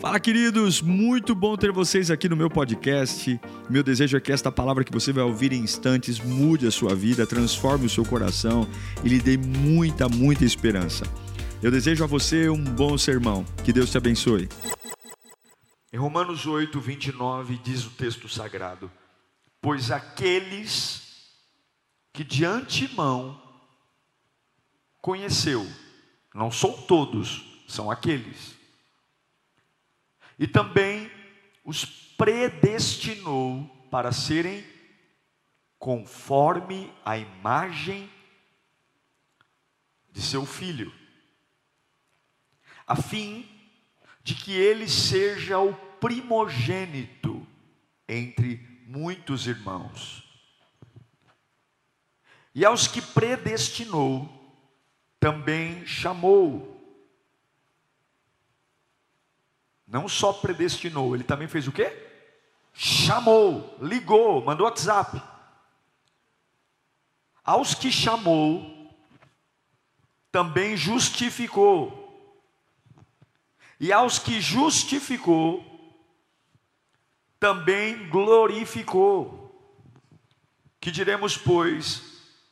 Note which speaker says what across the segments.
Speaker 1: Fala, queridos! Muito bom ter vocês aqui no meu podcast. Meu desejo é que esta palavra que você vai ouvir em instantes mude a sua vida, transforme o seu coração e lhe dê muita, muita esperança. Eu desejo a você um bom sermão. Que Deus te abençoe.
Speaker 2: Em Romanos 8, 29, diz o texto sagrado: Pois aqueles que de antemão conheceu, não são todos, são aqueles e também os predestinou para serem conforme a imagem de seu filho, a fim de que ele seja o primogênito entre muitos irmãos. E aos que predestinou, também chamou. Não só predestinou, ele também fez o quê? Chamou, ligou, mandou WhatsApp. Aos que chamou, também justificou. E aos que justificou, também glorificou. Que diremos, pois,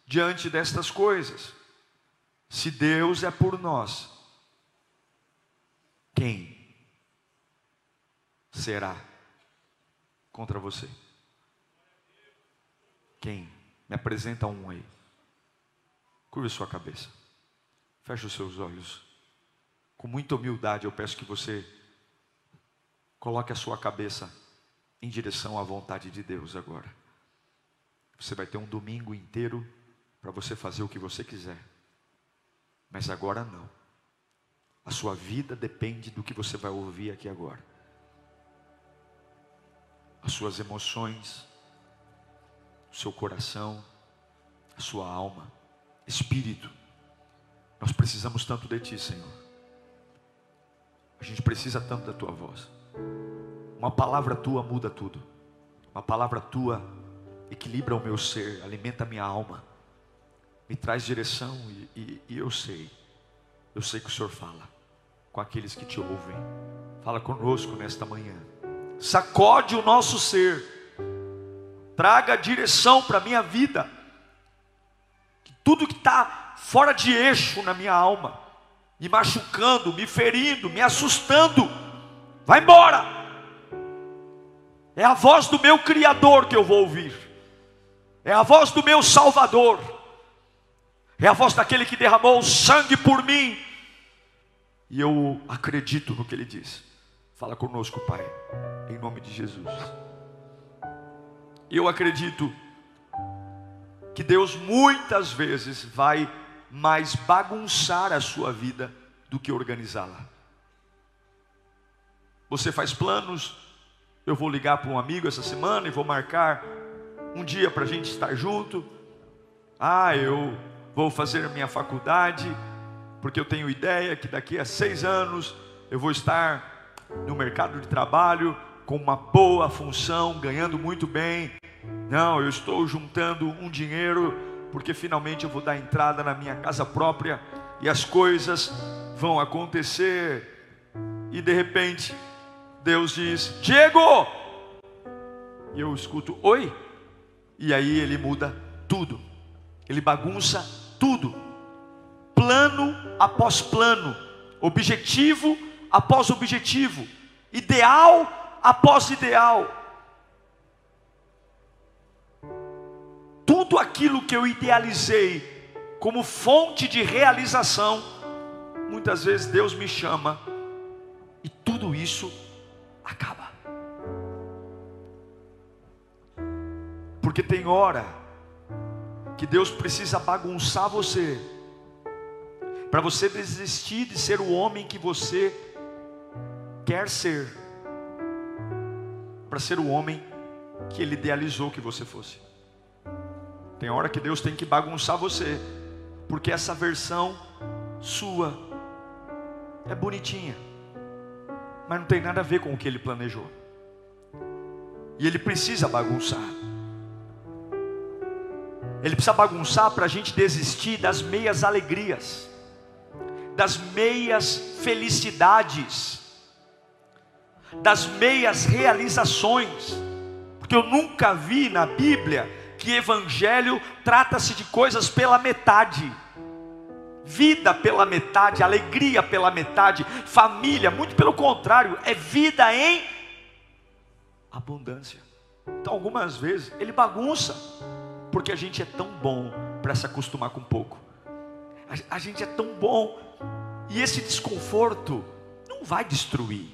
Speaker 2: diante destas coisas? Se Deus é por nós, quem será contra você? Quem? Me apresenta um aí. Curva sua cabeça. Feche os seus olhos. Com muita humildade eu peço que você coloque a sua cabeça em direção à vontade de Deus agora. Você vai ter um domingo inteiro para você fazer o que você quiser. Mas agora não. A sua vida depende do que você vai ouvir aqui agora as suas emoções, o seu coração, a sua alma, espírito. Nós precisamos tanto de Ti, Senhor. A gente precisa tanto da Tua voz. Uma palavra Tua muda tudo. Uma palavra Tua equilibra o meu ser, alimenta a minha alma, me traz direção e, e, e eu sei, eu sei que o Senhor fala com aqueles que te ouvem. Fala conosco nesta manhã sacode o nosso ser, traga direção para a minha vida, que tudo que está fora de eixo na minha alma, me machucando, me ferindo, me assustando, vai embora. É a voz do meu Criador que eu vou ouvir, é a voz do meu Salvador, é a voz daquele que derramou o sangue por mim, e eu acredito no que ele diz. Fala conosco, Pai, em nome de Jesus. Eu acredito que Deus muitas vezes vai mais bagunçar a sua vida do que organizá-la. Você faz planos, eu vou ligar para um amigo essa semana e vou marcar um dia para a gente estar junto. Ah, eu vou fazer minha faculdade, porque eu tenho ideia que daqui a seis anos eu vou estar no mercado de trabalho com uma boa função, ganhando muito bem. Não, eu estou juntando um dinheiro porque finalmente eu vou dar entrada na minha casa própria e as coisas vão acontecer. E de repente, Deus diz: Diego! E eu escuto: Oi? E aí ele muda tudo, ele bagunça tudo, plano após plano, objetivo após objetivo, ideal após ideal. Tudo aquilo que eu idealizei como fonte de realização, muitas vezes Deus me chama e tudo isso acaba. Porque tem hora que Deus precisa bagunçar você, para você desistir de ser o homem que você quer ser, para ser o homem que Ele idealizou que você fosse. Tem hora que Deus tem que bagunçar você, porque essa versão sua é bonitinha, mas não tem nada a ver com o que Ele planejou. E Ele precisa bagunçar. Ele precisa bagunçar para a gente desistir das meias alegrias, das meias felicidades das meias realizações, porque eu nunca vi na Bíblia que evangelho trata-se de coisas pela metade. Vida pela metade, alegria pela metade, família, muito pelo contrário, é vida em abundância. Então, algumas vezes, ele bagunça, porque a gente é tão bom para se acostumar com pouco, a, a gente é tão bom, e esse desconforto não vai destruir,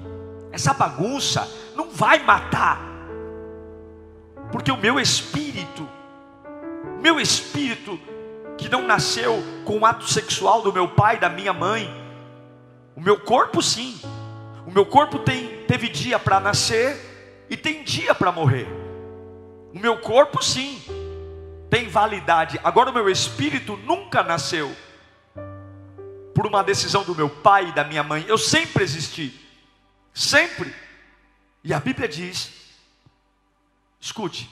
Speaker 2: essa bagunça não vai matar, porque o meu espírito, meu espírito, que não nasceu com o ato sexual do meu pai, da minha mãe, o meu corpo sim, o meu corpo tem, teve dia para nascer e tem dia para morrer, o meu corpo sim, tem validade, agora o meu espírito nunca nasceu por uma decisão do meu pai e da minha mãe, eu sempre existi. Sempre. E a Bíblia diz: escute,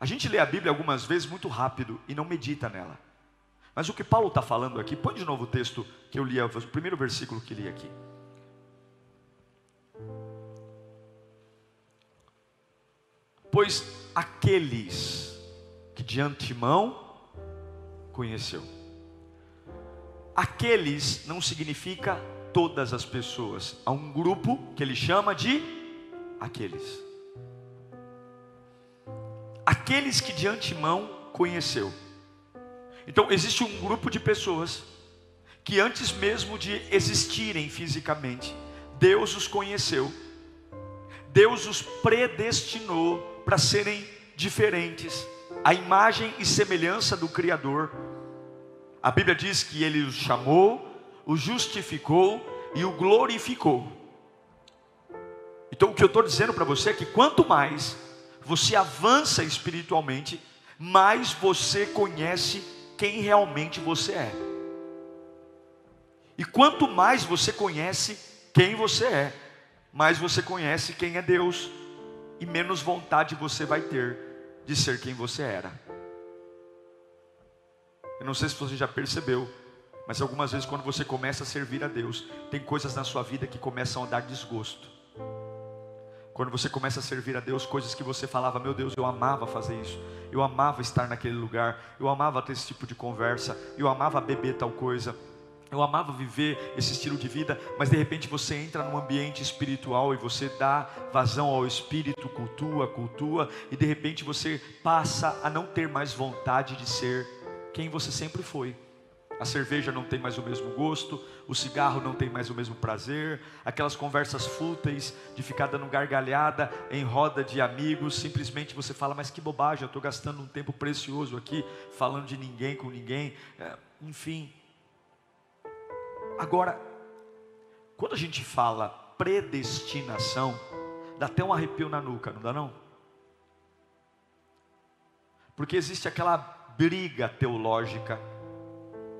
Speaker 2: a gente lê a Bíblia algumas vezes muito rápido e não medita nela. Mas o que Paulo está falando aqui, põe de novo o texto que eu li, o primeiro versículo que li aqui. Pois aqueles que de antemão conheceu. Aqueles não significa todas as pessoas. Há um grupo que ele chama de aqueles. Aqueles que de antemão conheceu. Então, existe um grupo de pessoas que antes mesmo de existirem fisicamente, Deus os conheceu. Deus os predestinou para serem diferentes, a imagem e semelhança do Criador. A Bíblia diz que ele os chamou, o justificou e o glorificou. Então o que eu estou dizendo para você é que quanto mais você avança espiritualmente, mais você conhece quem realmente você é. E quanto mais você conhece quem você é, mais você conhece quem é Deus, e menos vontade você vai ter de ser quem você era. Eu não sei se você já percebeu, mas algumas vezes, quando você começa a servir a Deus, tem coisas na sua vida que começam a dar desgosto. Quando você começa a servir a Deus, coisas que você falava, meu Deus, eu amava fazer isso, eu amava estar naquele lugar, eu amava ter esse tipo de conversa, eu amava beber tal coisa, eu amava viver esse estilo de vida, mas de repente você entra num ambiente espiritual e você dá vazão ao espírito, cultua, cultua, e de repente você passa a não ter mais vontade de ser quem você sempre foi. A cerveja não tem mais o mesmo gosto, o cigarro não tem mais o mesmo prazer, aquelas conversas fúteis de ficar dando gargalhada em roda de amigos, simplesmente você fala, mas que bobagem, eu estou gastando um tempo precioso aqui, falando de ninguém com ninguém, é, enfim. Agora, quando a gente fala predestinação, dá até um arrepio na nuca, não dá não? Porque existe aquela briga teológica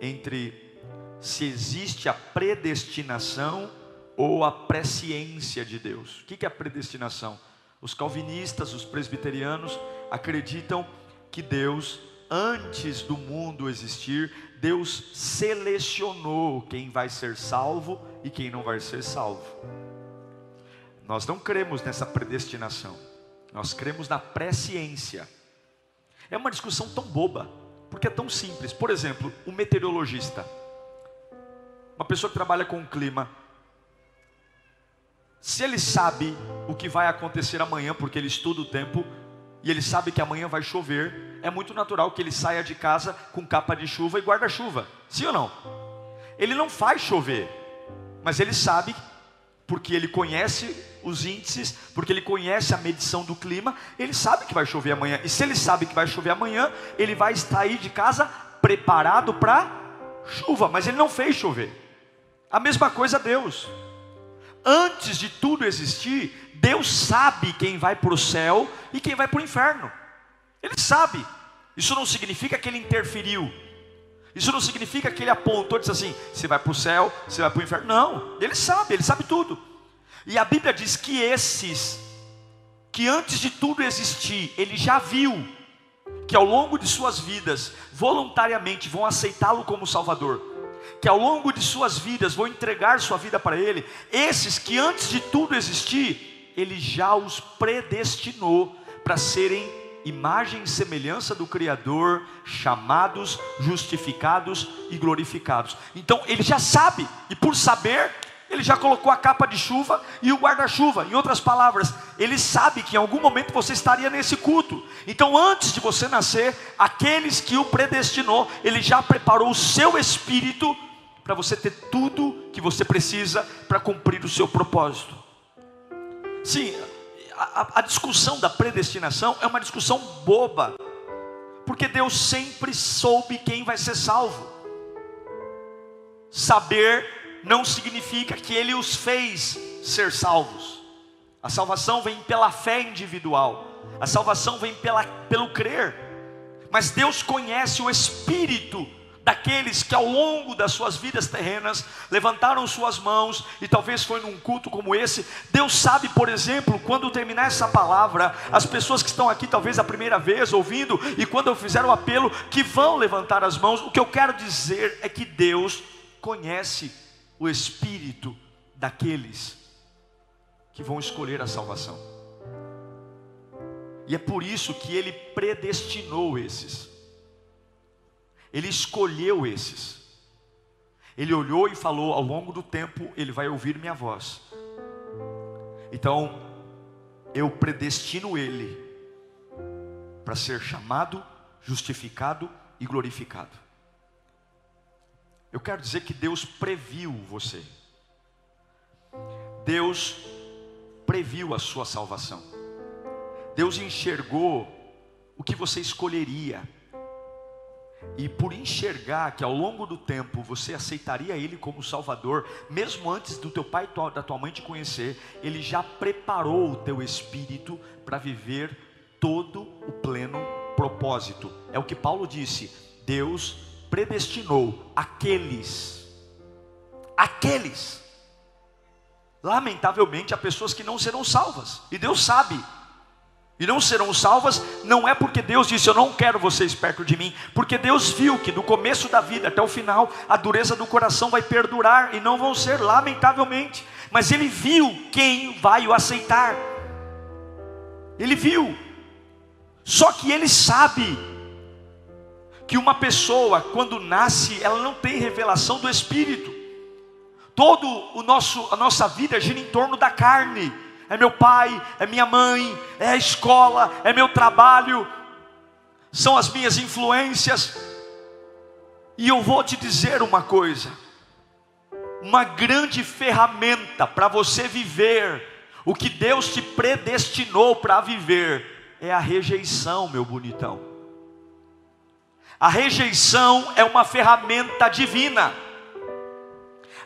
Speaker 2: entre se existe a predestinação ou a presciência de Deus. O que é a predestinação? Os calvinistas, os presbiterianos acreditam que Deus, antes do mundo existir, Deus selecionou quem vai ser salvo e quem não vai ser salvo. Nós não cremos nessa predestinação, nós cremos na presciência. É uma discussão tão boba, porque é tão simples. Por exemplo, um meteorologista, uma pessoa que trabalha com o clima, se ele sabe o que vai acontecer amanhã, porque ele estuda o tempo, e ele sabe que amanhã vai chover, é muito natural que ele saia de casa com capa de chuva e guarda-chuva. Sim ou não? Ele não faz chover, mas ele sabe, porque ele conhece os índices, porque ele conhece a medição do clima, ele sabe que vai chover amanhã. E se ele sabe que vai chover amanhã, ele vai estar aí de casa preparado para chuva, mas ele não fez chover. A mesma coisa Deus. Antes de tudo existir, Deus sabe quem vai para o céu e quem vai para o inferno. Ele sabe. Isso não significa que ele interferiu. Isso não significa que ele apontou e disse assim: você vai para o céu, você vai para o inferno. Não, ele sabe, ele sabe tudo. E a Bíblia diz que esses, que antes de tudo existir, ele já viu, que ao longo de suas vidas, voluntariamente vão aceitá-lo como Salvador, que ao longo de suas vidas vão entregar sua vida para Ele, esses que antes de tudo existir, Ele já os predestinou para serem imagem e semelhança do Criador, chamados, justificados e glorificados. Então Ele já sabe, e por saber, ele já colocou a capa de chuva e o guarda-chuva. Em outras palavras, ele sabe que em algum momento você estaria nesse culto. Então, antes de você nascer, aqueles que o predestinou, ele já preparou o seu espírito para você ter tudo que você precisa para cumprir o seu propósito. Sim, a, a, discussão da predestinação é uma discussão boba, porque Deus sempre soube quem vai ser salvo. Saber não significa que ele os fez ser salvos. A salvação vem pela fé individual, a salvação vem pela, pelo crer. Mas Deus conhece o espírito daqueles que ao longo das suas vidas terrenas levantaram suas mãos e talvez foi num culto como esse. Deus sabe, por exemplo, quando terminar essa palavra, as pessoas que estão aqui talvez a primeira vez ouvindo e quando eu fizer o apelo que vão levantar as mãos, o que eu quero dizer é que Deus conhece o espírito daqueles que vão escolher a salvação. E é por isso que ele predestinou esses. Ele escolheu esses. Ele olhou e falou: ao longo do tempo ele vai ouvir minha voz. Então, eu predestino ele para ser chamado, justificado e glorificado. Eu quero dizer que Deus previu você. Deus previu a sua salvação. Deus enxergou o que você escolheria. E por enxergar que ao longo do tempo você aceitaria Ele como Salvador, mesmo antes do teu pai e da tua mãe te conhecer, Ele já preparou o teu espírito para viver todo o pleno propósito. É o que Paulo disse: Deus predestinou aqueles, aqueles. Lamentavelmente, há pessoas que não serão salvas, e Deus sabe. E não serão salvas, não é porque Deus disse eu não quero vocês perto de mim, porque Deus viu que do começo da vida até o final a dureza do coração vai perdurar e não vão ser, lamentavelmente. Mas Ele viu quem vai o aceitar, Ele viu, só que Ele sabe que uma pessoa, quando nasce, ela não tem revelação do Espírito. Todo o nosso, a nossa vida gira em torno da carne. É meu pai, é minha mãe, é a escola, é meu trabalho, são as minhas influências. E eu vou te dizer uma coisa: uma grande ferramenta para você viver o que Deus te predestinou para viver é a rejeição, meu bonitão. A rejeição é uma ferramenta divina.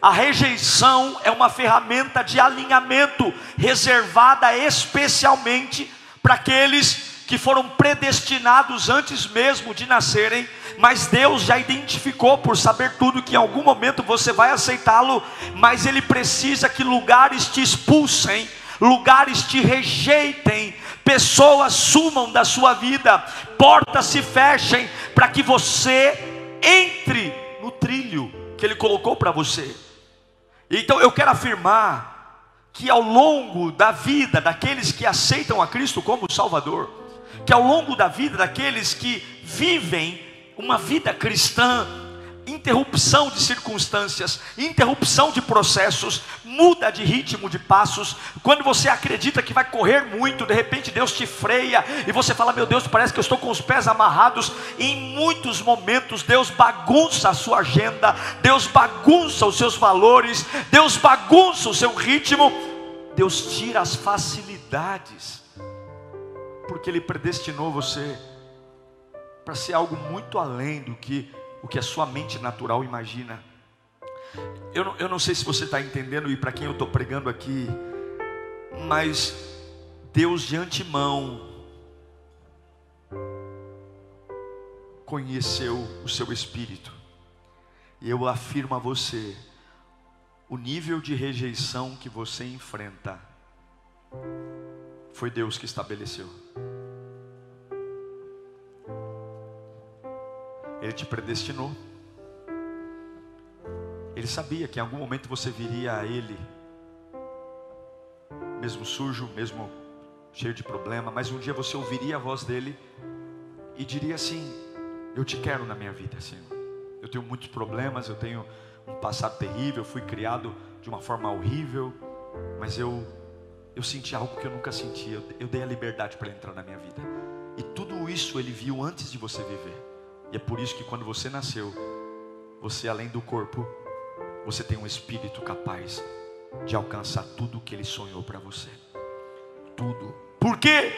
Speaker 2: A rejeição é uma ferramenta de alinhamento reservada especialmente para aqueles que foram predestinados antes mesmo de nascerem, mas Deus já identificou por saber tudo que em algum momento você vai aceitá-lo, mas ele precisa que lugares te expulsem, lugares te rejeitem, pessoas sumam da sua vida, portas se fechem, para que você entre no trilho que Ele colocou para você. Então eu quero afirmar que ao longo da vida daqueles que aceitam a Cristo como Salvador, que ao longo da vida daqueles que vivem uma vida cristã, interrupção de circunstâncias, interrupção de processos, muda de ritmo de passos. Quando você acredita que vai correr muito, de repente Deus te freia e você fala: Meu Deus, parece que eu estou com os pés amarrados. E em muitos momentos, Deus bagunça a sua agenda, Deus bagunça os seus valores, Deus bagunça o seu ritmo, Deus tira as facilidades, porque Ele predestinou você para ser algo muito além do que o que a sua mente natural imagina. Eu não, eu não sei se você está entendendo e para quem eu estou pregando aqui, mas Deus de antemão conheceu o seu espírito, e eu afirmo a você: o nível de rejeição que você enfrenta, foi Deus que estabeleceu. Ele te predestinou. Ele sabia que em algum momento você viria a Ele, mesmo sujo, mesmo cheio de problema, mas um dia você ouviria a voz dele e diria assim: Eu te quero na minha vida, Senhor. Eu tenho muitos problemas, eu tenho um passado terrível, fui criado de uma forma horrível, mas eu eu senti algo que eu nunca senti. Eu, eu dei a liberdade para entrar na minha vida. E tudo isso ele viu antes de você viver. E é por isso que quando você nasceu, você além do corpo, você tem um espírito capaz de alcançar tudo o que ele sonhou para você. Tudo. Por quê?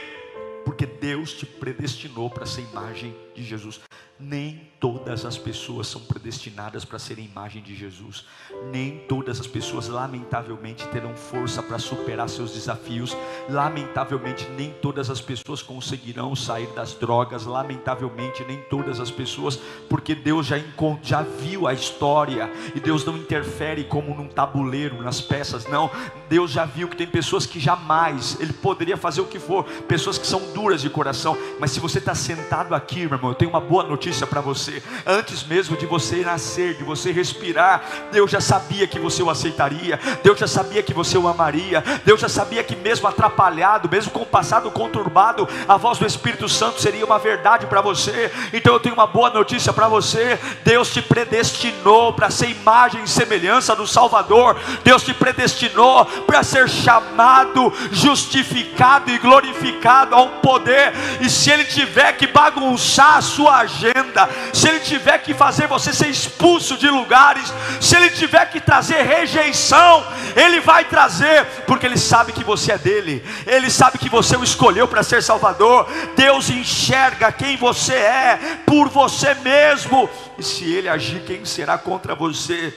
Speaker 2: Porque Deus te predestinou para ser imagem de Jesus. Nem todas as pessoas são predestinadas para serem imagem de Jesus. Nem todas as pessoas, lamentavelmente, terão força para superar seus desafios. Lamentavelmente, nem todas as pessoas conseguirão sair das drogas. Lamentavelmente, nem todas as pessoas, porque Deus já, já viu a história e Deus não interfere como num tabuleiro, nas peças. Não, Deus já viu que tem pessoas que jamais, Ele poderia fazer o que for, pessoas que são duras de coração. Mas se você está sentado aqui, meu irmão, eu tenho uma boa notícia notícia para você. Antes mesmo de você nascer, de você respirar, Deus já sabia que você o aceitaria. Deus já sabia que você o amaria. Deus já sabia que mesmo atrapalhado, mesmo com o passado conturbado, a voz do Espírito Santo seria uma verdade para você. Então eu tenho uma boa notícia para você. Deus te predestinou para ser imagem e semelhança do Salvador. Deus te predestinou para ser chamado, justificado e glorificado a um poder. E se ele tiver que bagunçar a sua agenda, se ele tiver que fazer você ser expulso de lugares, se ele tiver que trazer rejeição, ele vai trazer, porque ele sabe que você é dele, ele sabe que você o escolheu para ser Salvador. Deus enxerga quem você é por você mesmo, e se ele agir, quem será contra você?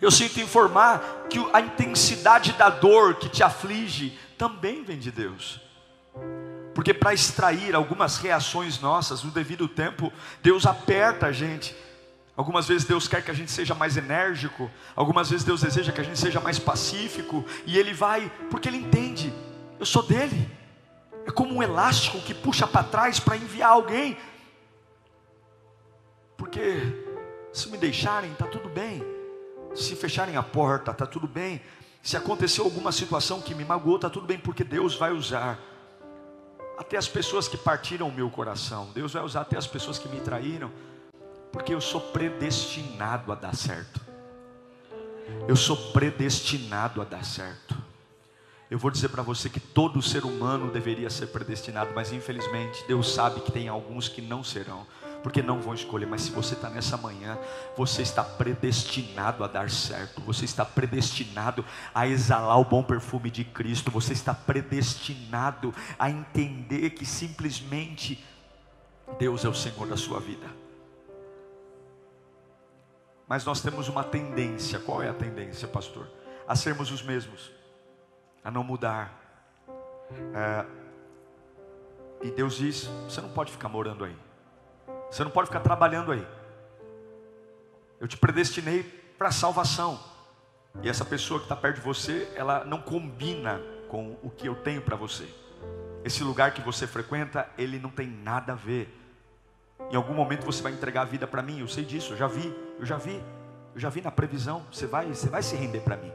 Speaker 2: Eu sinto informar que a intensidade da dor que te aflige também vem de Deus. Porque para extrair algumas reações nossas no devido tempo, Deus aperta a gente. Algumas vezes Deus quer que a gente seja mais enérgico, algumas vezes Deus deseja que a gente seja mais pacífico, e Ele vai, porque Ele entende, eu sou dele. É como um elástico que puxa para trás para enviar alguém. Porque se me deixarem, está tudo bem. Se fecharem a porta, está tudo bem. Se aconteceu alguma situação que me magoou, está tudo bem, porque Deus vai usar até as pessoas que partiram o meu coração. Deus vai usar até as pessoas que me traíram, porque eu sou predestinado a dar certo. Eu sou predestinado a dar certo. Eu vou dizer para você que todo ser humano deveria ser predestinado, mas infelizmente Deus sabe que tem alguns que não serão porque não vão escolher. Mas se você está nessa manhã, você está predestinado a dar certo, você está predestinado a exalar o bom perfume de Cristo, você está predestinado a entender que simplesmente Deus é o Senhor da sua vida. Mas nós temos uma tendência, qual é a tendência, pastor? A sermos os mesmos, a não mudar. É, e Deus diz: você não pode ficar morando aí. Você não pode ficar trabalhando aí. Eu te predestinei para salvação. E essa pessoa que está perto de você, ela não combina com o que eu tenho para você. Esse lugar que você frequenta, ele não tem nada a ver. Em algum momento você vai entregar a vida para mim, eu sei disso, eu já vi, eu já vi, eu já vi na previsão. Você vai, você vai se render para mim.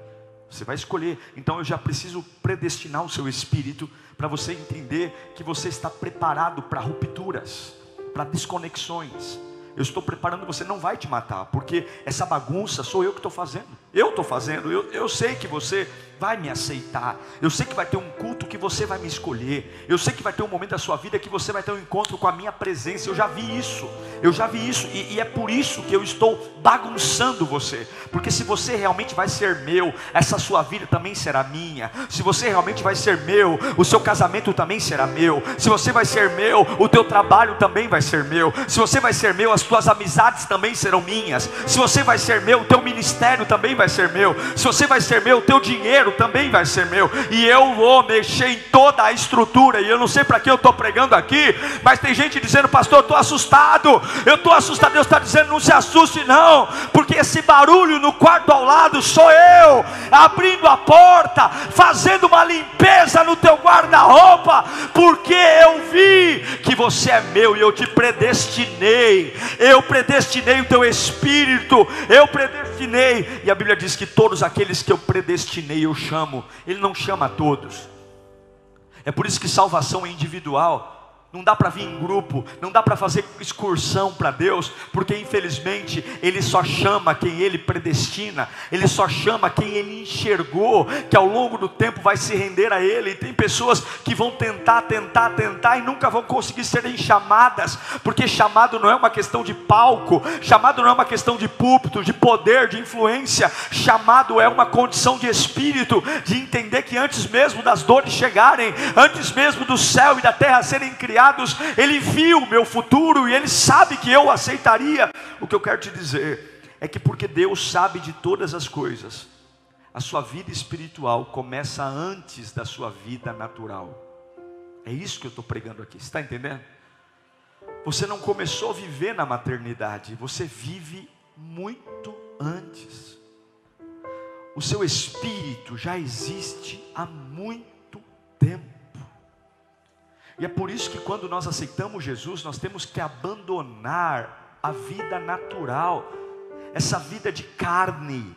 Speaker 2: Você vai escolher. Então eu já preciso predestinar o seu espírito para você entender que você está preparado para rupturas para desconexões. Eu estou preparando você, não vai te matar, porque essa bagunça sou eu que estou fazendo. Eu estou fazendo, eu, eu sei que você vai me aceitar. Eu sei que vai ter um culto que você vai me escolher. Eu sei que vai ter um momento da sua vida que você vai ter um encontro com a minha presença. Eu já vi isso. Eu já vi isso. E, e é por isso que eu estou bagunçando você. Porque se você realmente vai ser meu, essa sua vida também será minha. Se você realmente vai ser meu, o seu casamento também será meu. Se você vai ser meu, o teu trabalho também vai ser meu. Se você vai ser meu, as tuas amizades também serão minhas. Se você vai ser meu, o teu ministério também vai ser meu. Se você vai ser meu, o teu dinheiro também vai ser meu, e eu vou mexer em toda a estrutura. E eu não sei para que eu estou pregando aqui, mas tem gente dizendo, pastor, eu estou assustado, eu estou assustado. Deus está dizendo, não se assuste, não, porque esse barulho no quarto ao lado sou eu, abrindo a porta, fazendo uma limpeza no teu guarda guarda-roupa, porque eu vi que você é meu e eu te predestinei. Eu predestinei o teu espírito, eu predestinei. E a Bíblia diz que todos aqueles que eu predestinei eu chamo. Ele não chama a todos. É por isso que salvação é individual. Não dá para vir em grupo, não dá para fazer excursão para Deus, porque infelizmente Ele só chama quem Ele predestina, Ele só chama quem Ele enxergou, que ao longo do tempo vai se render a Ele. E tem pessoas que vão tentar, tentar, tentar e nunca vão conseguir serem chamadas, porque chamado não é uma questão de palco, chamado não é uma questão de púlpito, de poder, de influência, chamado é uma condição de espírito, de entender que antes mesmo das dores chegarem, antes mesmo do céu e da terra serem ele viu o meu futuro e Ele sabe que eu aceitaria. O que eu quero te dizer é que, porque Deus sabe de todas as coisas, a sua vida espiritual começa antes da sua vida natural. É isso que eu estou pregando aqui, está entendendo? Você não começou a viver na maternidade, você vive muito antes. O seu espírito já existe há muito tempo. E é por isso que quando nós aceitamos Jesus, nós temos que abandonar a vida natural, essa vida de carne,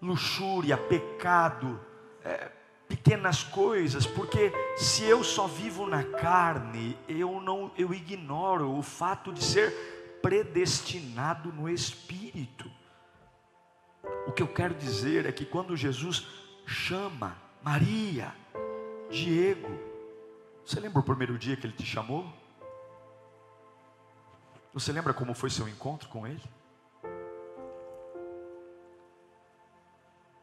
Speaker 2: luxúria, pecado, é, pequenas coisas, porque se eu só vivo na carne, eu não, eu ignoro o fato de ser predestinado no espírito. O que eu quero dizer é que quando Jesus chama Maria, Diego, você lembra o primeiro dia que ele te chamou? Você lembra como foi seu encontro com ele?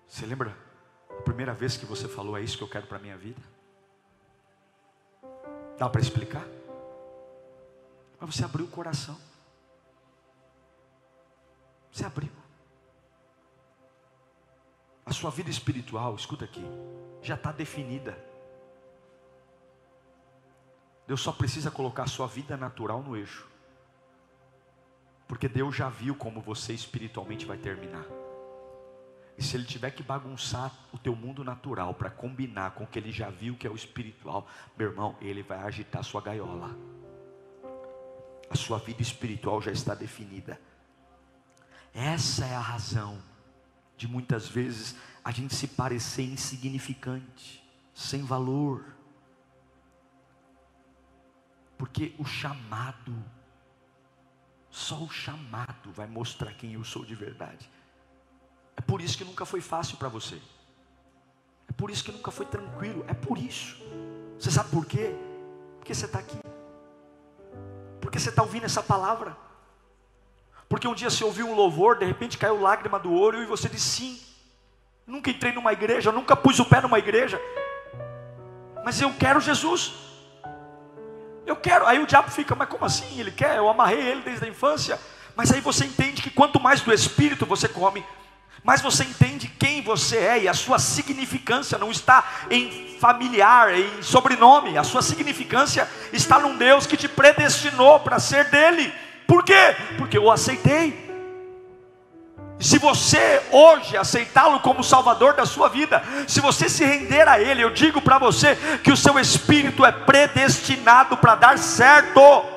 Speaker 2: Você lembra a primeira vez que você falou: É isso que eu quero para a minha vida? Dá para explicar? Mas você abriu o coração. Você abriu. A sua vida espiritual, escuta aqui, já está definida. Deus só precisa colocar a sua vida natural no eixo. Porque Deus já viu como você espiritualmente vai terminar. E se ele tiver que bagunçar o teu mundo natural para combinar com o que ele já viu que é o espiritual, meu irmão, ele vai agitar sua gaiola. A sua vida espiritual já está definida. Essa é a razão de muitas vezes a gente se parecer insignificante, sem valor porque o chamado, só o chamado vai mostrar quem eu sou de verdade. É por isso que nunca foi fácil para você. É por isso que nunca foi tranquilo. É por isso. Você sabe por quê? Porque você está aqui. Porque você está ouvindo essa palavra. Porque um dia você ouviu um louvor, de repente caiu lágrima do olho e você disse sim. Nunca entrei numa igreja, nunca pus o pé numa igreja. Mas eu quero Jesus. Eu quero. Aí o diabo fica, mas como assim? Ele quer? Eu amarrei ele desde a infância. Mas aí você entende que quanto mais do espírito você come, mais você entende quem você é e a sua significância não está em familiar, em sobrenome. A sua significância está num Deus que te predestinou para ser dele. Por quê? Porque eu aceitei. Se você hoje aceitá-lo como Salvador da sua vida, se você se render a Ele, eu digo para você que o seu espírito é predestinado para dar certo.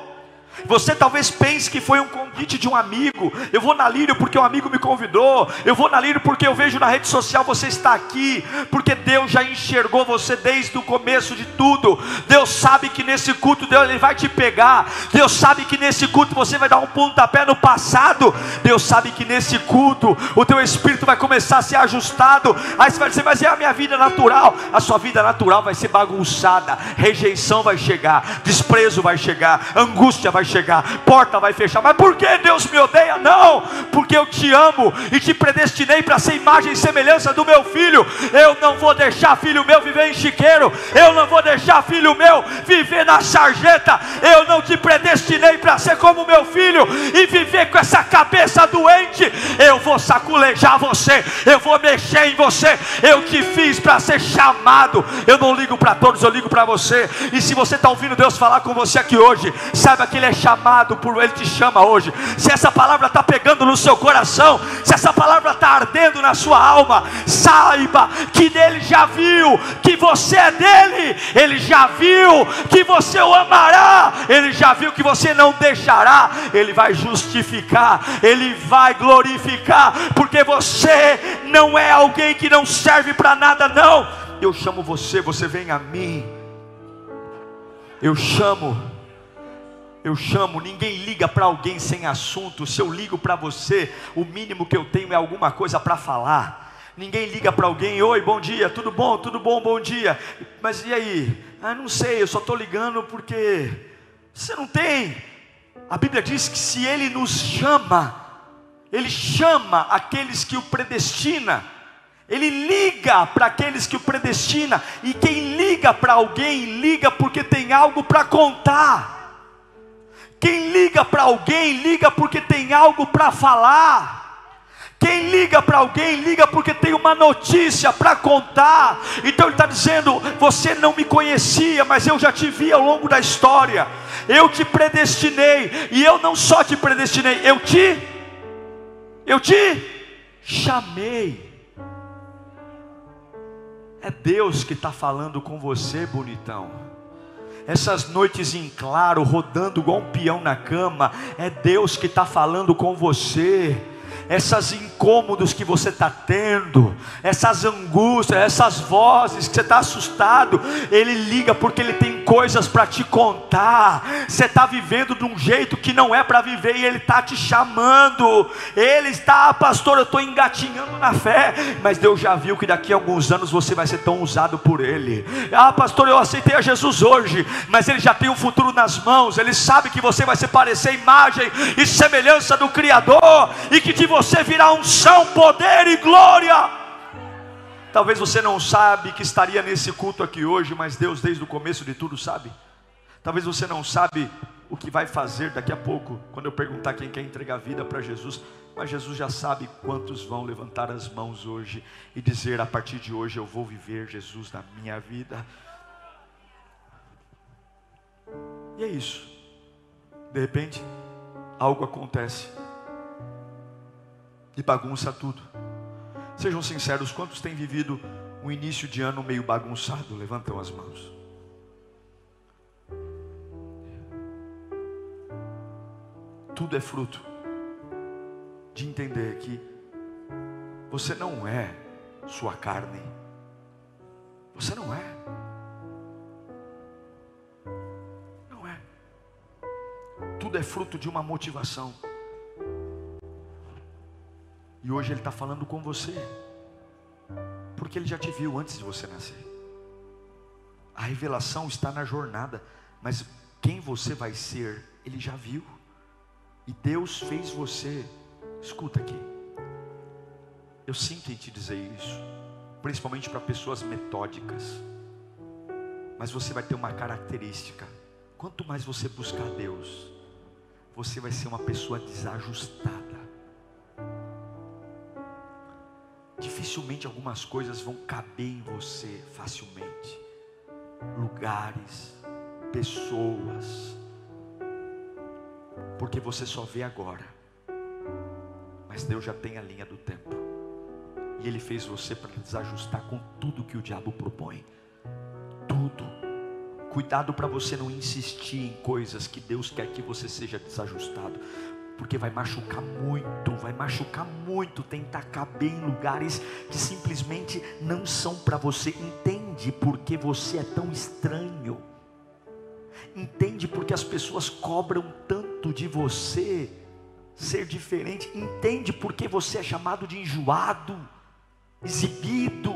Speaker 2: Você talvez pense que foi um convite de um amigo. Eu vou na Lírio porque um amigo me convidou. Eu vou na Lírio porque eu vejo na rede social você está aqui. Porque Deus já enxergou você desde o começo de tudo. Deus sabe que nesse culto Deus ele vai te pegar. Deus sabe que nesse culto você vai dar um pontapé no passado. Deus sabe que nesse culto o teu espírito vai começar a ser ajustado. Aí você vai dizer, mas é a minha vida natural. A sua vida natural vai ser bagunçada. Rejeição vai chegar, desprezo vai chegar, angústia vai chegar, porta vai fechar. Mas por que Deus me odeia? Não, porque eu te amo e te predestinei para ser imagem e semelhança do meu filho. Eu não vou deixar filho meu viver em chiqueiro, eu não vou deixar filho meu viver na sarjeta. Eu não te predestinei para ser como meu filho e viver com essa cabeça doente. Eu vou saculejar você, eu vou mexer em você. Eu te fiz para ser chamado. Eu não ligo para todos, eu ligo para você. E se você está ouvindo Deus falar com você aqui hoje, saiba que Ele é chamado por Ele te chama hoje, se essa palavra está pegando no seu coração, se essa palavra está ardendo na sua alma, saiba que Ele já viu que você é dele, Ele já viu que você o amará, Ele já viu que você não deixará, Ele vai justificar, Ele vai glorificar, porque você não é alguém que não serve para nada, não. Eu chamo você, você vem a mim. Eu chamo eu chamo, ninguém liga para alguém sem assunto. Se eu ligo para você, o mínimo que eu tenho é alguma coisa para falar. Ninguém liga para alguém, oi, bom dia, tudo bom, tudo bom, bom dia. Mas e aí? Ah, não sei, eu só estou ligando porque você não tem. A Bíblia diz que se Ele nos chama, Ele chama aqueles que o predestina. Ele liga para aqueles que o predestina, e quem liga para alguém, liga porque tem algo para contar. Quem liga para alguém, liga porque tem algo para falar. Quem liga para alguém, liga porque tem uma notícia para contar. Então ele está dizendo: Você não me conhecia, mas eu já te vi ao longo da história. Eu te predestinei, e eu não só te predestinei, eu te, eu te chamei. É Deus que está falando com você, bonitão essas noites em claro, rodando igual um peão na cama, é Deus que está falando com você essas incômodos que você está tendo, essas angústias, essas vozes que você está assustado, Ele liga porque Ele tem coisas para te contar. Você está vivendo de um jeito que não é para viver e Ele está te chamando. Ele está, ah, pastor, eu estou engatinhando na fé, mas Deus já viu que daqui a alguns anos você vai ser tão usado por Ele. Ah, pastor, eu aceitei a Jesus hoje, mas Ele já tem o um futuro nas mãos. Ele sabe que você vai se parecer imagem e semelhança do Criador e que de você virá unção, poder e glória. Talvez você não sabe que estaria nesse culto aqui hoje, mas Deus desde o começo de tudo sabe. Talvez você não sabe o que vai fazer daqui a pouco, quando eu perguntar quem quer entregar a vida para Jesus, mas Jesus já sabe quantos vão levantar as mãos hoje e dizer: a partir de hoje eu vou viver Jesus na minha vida. E é isso. De repente, algo acontece e bagunça tudo. Sejam sinceros, quantos têm vivido um início de ano meio bagunçado? Levantam as mãos. Tudo é fruto de entender que você não é sua carne. Você não é. Não é. Tudo é fruto de uma motivação. E hoje Ele está falando com você, porque Ele já te viu antes de você nascer. A revelação está na jornada, mas quem você vai ser, Ele já viu. E Deus fez você. Escuta aqui. Eu sinto em te dizer isso, principalmente para pessoas metódicas. Mas você vai ter uma característica: quanto mais você buscar Deus, você vai ser uma pessoa desajustada. Dificilmente algumas coisas vão caber em você facilmente. Lugares, pessoas, porque você só vê agora, mas Deus já tem a linha do tempo, e Ele fez você para desajustar com tudo que o diabo propõe. Tudo. Cuidado para você não insistir em coisas que Deus quer que você seja desajustado, porque vai machucar muito, vai machucar muito tentar caber em lugares que simplesmente não são para você. Entende porque você é tão estranho? Entende porque as pessoas cobram tanto de você ser diferente? Entende porque você é chamado de enjoado, exibido?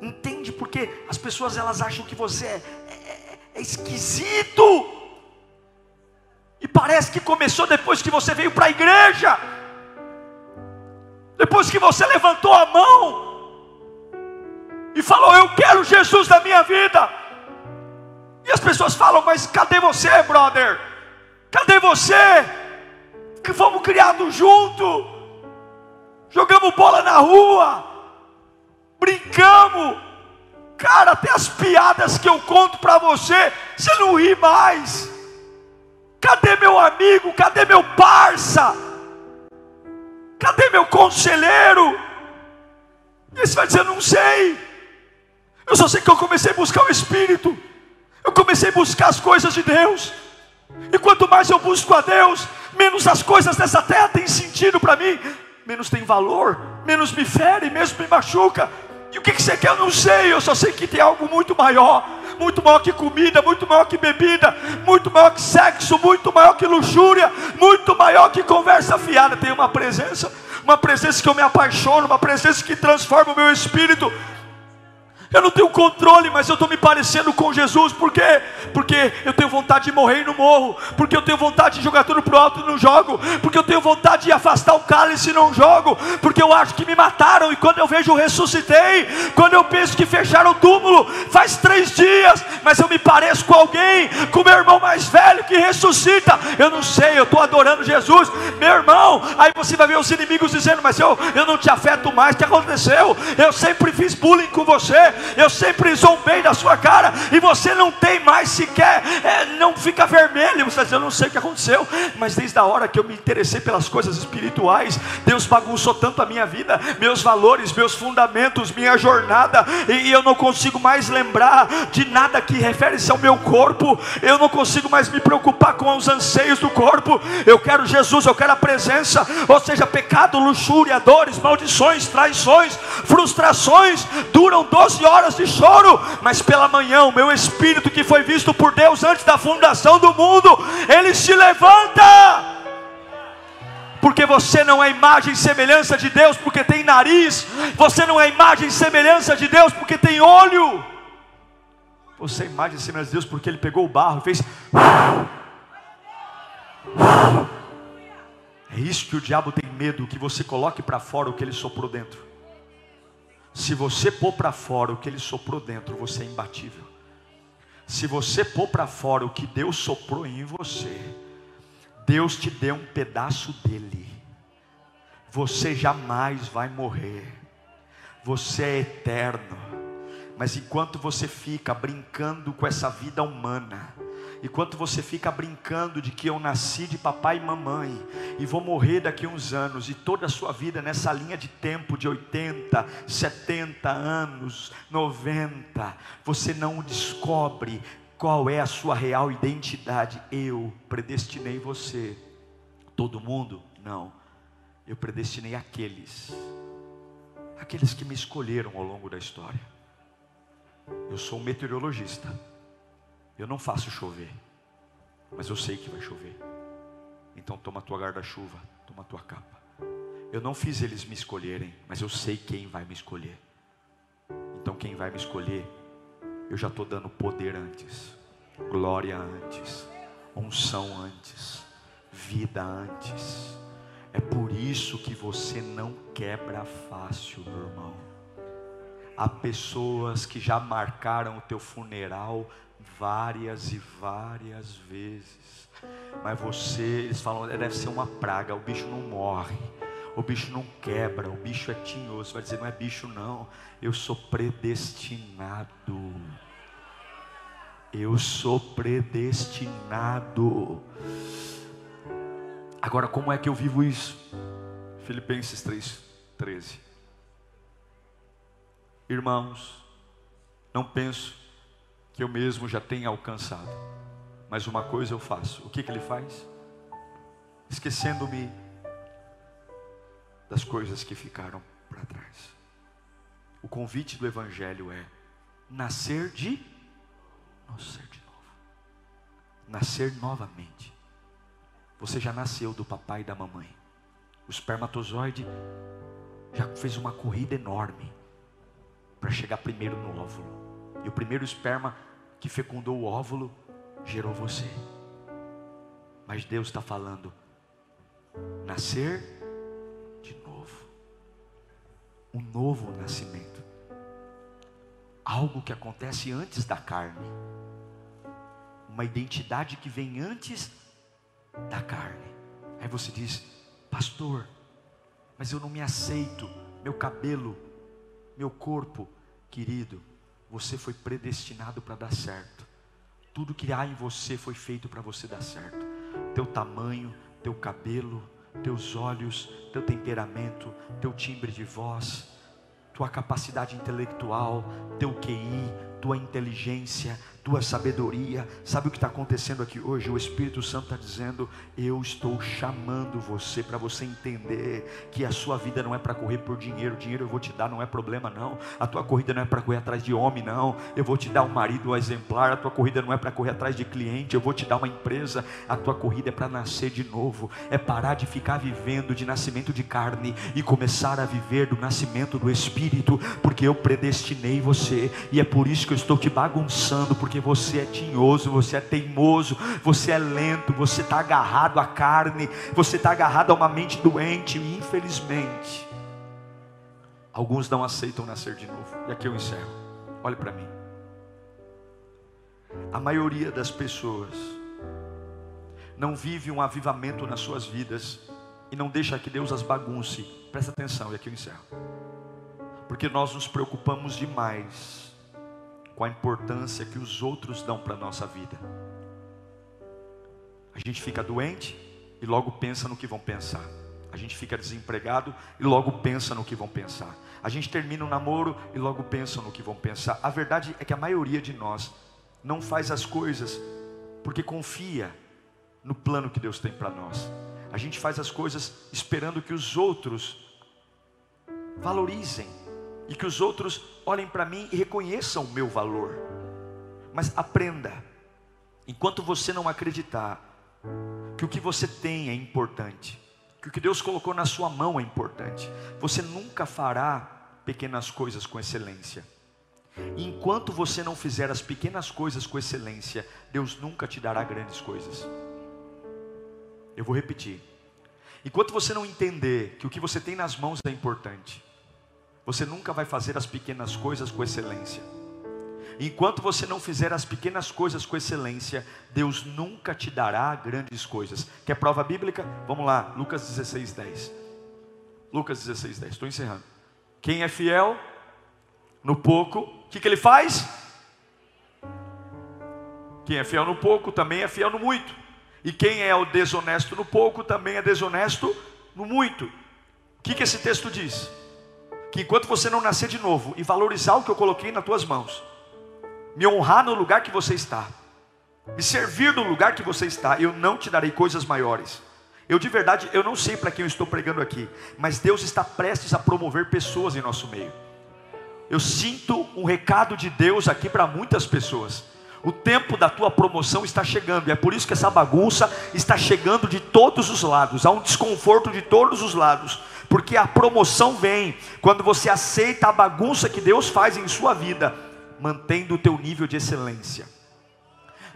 Speaker 2: Entende porque as pessoas elas acham que você é, é, é esquisito? E parece que começou depois que você veio para a igreja. Depois que você levantou a mão e falou: Eu quero Jesus na minha vida. E as pessoas falam: Mas cadê você, brother? Cadê você? Que fomos criados juntos, jogamos bola na rua, brincamos. Cara, até as piadas que eu conto para você, você não ri mais. Cadê meu amigo? Cadê meu parça? Cadê meu conselheiro? E você vai dizer: Não sei. Eu só sei que eu comecei a buscar o Espírito. Eu comecei a buscar as coisas de Deus. E quanto mais eu busco a Deus, menos as coisas dessa terra têm sentido para mim, menos tem valor, menos me fere, menos me machuca. E o que, que você quer? Eu não sei, eu só sei que tem algo muito maior muito maior que comida, muito maior que bebida, muito maior que sexo, muito maior que luxúria, muito maior que conversa fiada. Tem uma presença, uma presença que eu me apaixono, uma presença que transforma o meu espírito. Eu não tenho controle, mas eu estou me parecendo com Jesus. Por quê? Porque eu tenho vontade de morrer e não morro. Porque eu tenho vontade de jogar tudo pro alto e não jogo. Porque eu tenho vontade de afastar o cálice e não jogo. Porque eu acho que me mataram. E quando eu vejo ressuscitei. Quando eu penso que fecharam o túmulo. Faz três dias. Mas eu me pareço com alguém. Com meu irmão mais velho que ressuscita. Eu não sei. Eu estou adorando Jesus. Meu irmão. Aí você vai ver os inimigos dizendo: Mas eu, eu não te afeto mais. O que aconteceu? Eu sempre fiz bullying com você eu sempre zombei da sua cara, e você não tem mais sequer, é, não fica vermelho. Você diz, eu não sei o que aconteceu, mas desde a hora que eu me interessei pelas coisas espirituais, Deus bagunçou tanto a minha vida, meus valores, meus fundamentos, minha jornada, e, e eu não consigo mais lembrar de nada que refere-se ao meu corpo, eu não consigo mais me preocupar com os anseios do corpo. Eu quero Jesus, eu quero a presença, ou seja, pecado, luxúria, dores, maldições, traições, frustrações, duram 12 horas horas de choro, mas pela manhã o meu espírito que foi visto por Deus antes da fundação do mundo, ele se levanta. Porque você não é imagem e semelhança de Deus porque tem nariz, você não é imagem e semelhança de Deus porque tem olho. Você é imagem e semelhança de Deus porque ele pegou o barro e fez. É isso que o diabo tem medo, que você coloque para fora o que ele soprou dentro. Se você pôr para fora o que ele soprou dentro, você é imbatível. Se você pôr para fora o que Deus soprou em você, Deus te deu um pedaço dele. Você jamais vai morrer. Você é eterno. Mas enquanto você fica brincando com essa vida humana, Enquanto você fica brincando de que eu nasci de papai e mamãe e vou morrer daqui a uns anos, e toda a sua vida nessa linha de tempo de 80, 70 anos, 90, você não descobre qual é a sua real identidade. Eu predestinei você. Todo mundo? Não. Eu predestinei aqueles, aqueles que me escolheram ao longo da história. Eu sou um meteorologista. Eu não faço chover, mas eu sei que vai chover. Então toma tua guarda-chuva, toma tua capa. Eu não fiz eles me escolherem, mas eu sei quem vai me escolher. Então quem vai me escolher, eu já estou dando poder antes, glória antes, unção antes, vida antes. É por isso que você não quebra fácil, meu irmão. Há pessoas que já marcaram o teu funeral várias e várias vezes. Mas você, eles falam, deve ser uma praga, o bicho não morre, o bicho não quebra, o bicho é tinhoso. Vai dizer, não é bicho não, eu sou predestinado. Eu sou predestinado. Agora, como é que eu vivo isso? Filipenses 3, 13. Irmãos, não penso que eu mesmo já tenha alcançado. Mas uma coisa eu faço. O que, que ele faz? Esquecendo-me das coisas que ficaram para trás. O convite do Evangelho é nascer de nascer de novo. Nascer novamente. Você já nasceu do papai e da mamãe. O espermatozoide já fez uma corrida enorme para chegar primeiro no óvulo. E o primeiro esperma que fecundou o óvulo gerou você. Mas Deus está falando, nascer de novo. Um novo nascimento. Algo que acontece antes da carne. Uma identidade que vem antes da carne. Aí você diz, pastor, mas eu não me aceito, meu cabelo, meu corpo, querido você foi predestinado para dar certo. Tudo que há em você foi feito para você dar certo. teu tamanho, teu cabelo, teus olhos, teu temperamento, teu timbre de voz, tua capacidade intelectual, teu QI, tua inteligência, tua sabedoria. Sabe o que está acontecendo aqui hoje? O Espírito Santo está dizendo: Eu estou chamando você para você entender que a sua vida não é para correr por dinheiro. Dinheiro eu vou te dar, não é problema, não. A tua corrida não é para correr atrás de homem, não. Eu vou te dar um marido exemplar. A tua corrida não é para correr atrás de cliente. Eu vou te dar uma empresa. A tua corrida é para nascer de novo. É parar de ficar vivendo de nascimento de carne e começar a viver do nascimento do Espírito, porque eu predestinei você e é por isso que eu estou te bagunçando, porque porque você é tinhoso, você é teimoso, você é lento, você está agarrado à carne, você está agarrado a uma mente doente, e infelizmente, alguns não aceitam nascer de novo. E aqui eu encerro. Olhe para mim. A maioria das pessoas não vive um avivamento nas suas vidas e não deixa que Deus as bagunce. Presta atenção, e aqui eu encerro. Porque nós nos preocupamos demais com a importância que os outros dão para a nossa vida. A gente fica doente e logo pensa no que vão pensar. A gente fica desempregado e logo pensa no que vão pensar. A gente termina um namoro e logo pensa no que vão pensar. A verdade é que a maioria de nós não faz as coisas porque confia no plano que Deus tem para nós. A gente faz as coisas esperando que os outros valorizem e que os outros olhem para mim e reconheçam o meu valor. Mas aprenda, enquanto você não acreditar que o que você tem é importante, que o que Deus colocou na sua mão é importante, você nunca fará pequenas coisas com excelência. E enquanto você não fizer as pequenas coisas com excelência, Deus nunca te dará grandes coisas. Eu vou repetir. Enquanto você não entender que o que você tem nas mãos é importante, você nunca vai fazer as pequenas coisas com excelência. Enquanto você não fizer as pequenas coisas com excelência, Deus nunca te dará grandes coisas. Quer prova bíblica? Vamos lá, Lucas 16, 10. Lucas 16, 10. Estou encerrando. Quem é fiel no pouco, o que, que ele faz? Quem é fiel no pouco também é fiel no muito. E quem é o desonesto no pouco também é desonesto no muito. O que, que esse texto diz? Que enquanto você não nascer de novo e valorizar o que eu coloquei nas tuas mãos, me honrar no lugar que você está, me servir no lugar que você está, eu não te darei coisas maiores. Eu de verdade, eu não sei para quem eu estou pregando aqui, mas Deus está prestes a promover pessoas em nosso meio. Eu sinto um recado de Deus aqui para muitas pessoas. O tempo da tua promoção está chegando, e é por isso que essa bagunça está chegando de todos os lados, há um desconforto de todos os lados porque a promoção vem quando você aceita a bagunça que Deus faz em sua vida, mantendo o teu nível de excelência,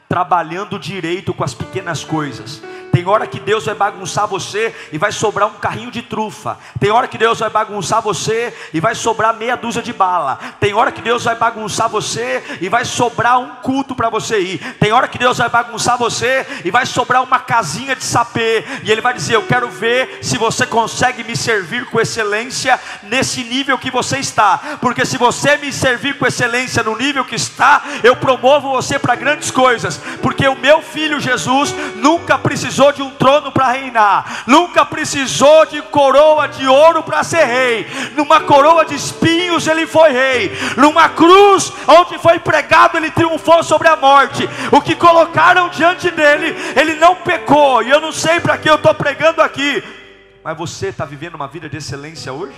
Speaker 2: trabalhando direito com as pequenas coisas, tem hora que Deus vai bagunçar você e vai sobrar um carrinho de trufa. Tem hora que Deus vai bagunçar você e vai sobrar meia dúzia de bala. Tem hora que Deus vai bagunçar você e vai sobrar um culto para você ir. Tem hora que Deus vai bagunçar você e vai sobrar uma casinha de sapê. E Ele vai dizer: Eu quero ver se você consegue me servir com excelência nesse nível que você está. Porque se você me servir com excelência no nível que está, eu promovo você para grandes coisas. Porque o meu filho Jesus nunca precisou precisou de um trono para reinar, nunca precisou de coroa de ouro para ser rei. Numa coroa de espinhos ele foi rei, numa cruz onde foi pregado ele triunfou sobre a morte. O que colocaram diante dele, ele não pecou. E eu não sei para que eu estou pregando aqui, mas você está vivendo uma vida de excelência hoje?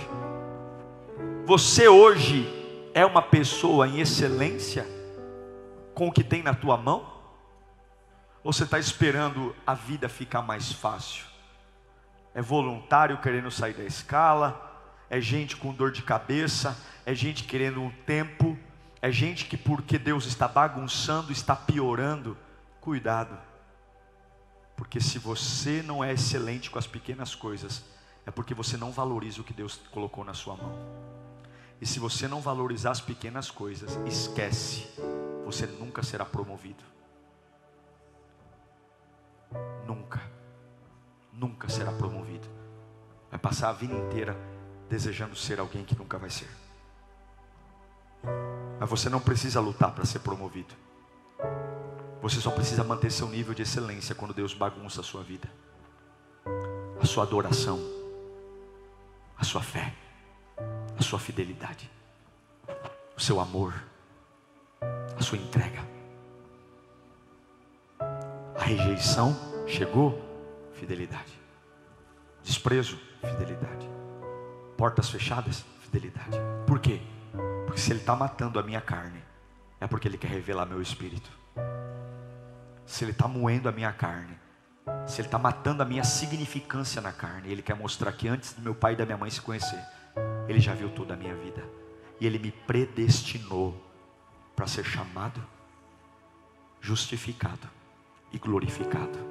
Speaker 2: Você hoje é uma pessoa em excelência com o que tem na tua mão? Ou você está esperando a vida ficar mais fácil? É voluntário querendo sair da escala, é gente com dor de cabeça, é gente querendo um tempo, é gente que porque Deus está bagunçando, está piorando. Cuidado, porque se você não é excelente com as pequenas coisas, é porque você não valoriza o que Deus colocou na sua mão. E se você não valorizar as pequenas coisas, esquece, você nunca será promovido nunca, nunca será promovido. Vai passar a vida inteira desejando ser alguém que nunca vai ser. Mas você não precisa lutar para ser promovido. Você só precisa manter seu nível de excelência quando Deus bagunça a sua vida, a sua adoração, a sua fé, a sua fidelidade, o seu amor, a sua entrega. A rejeição chegou, fidelidade. Desprezo, fidelidade. Portas fechadas, fidelidade. Por quê? Porque se Ele está matando a minha carne, é porque Ele quer revelar meu espírito. Se Ele está moendo a minha carne, se Ele está matando a minha significância na carne, Ele quer mostrar que antes do meu pai e da minha mãe se conhecer, Ele já viu toda a minha vida. E Ele me predestinou para ser chamado, justificado e glorificado.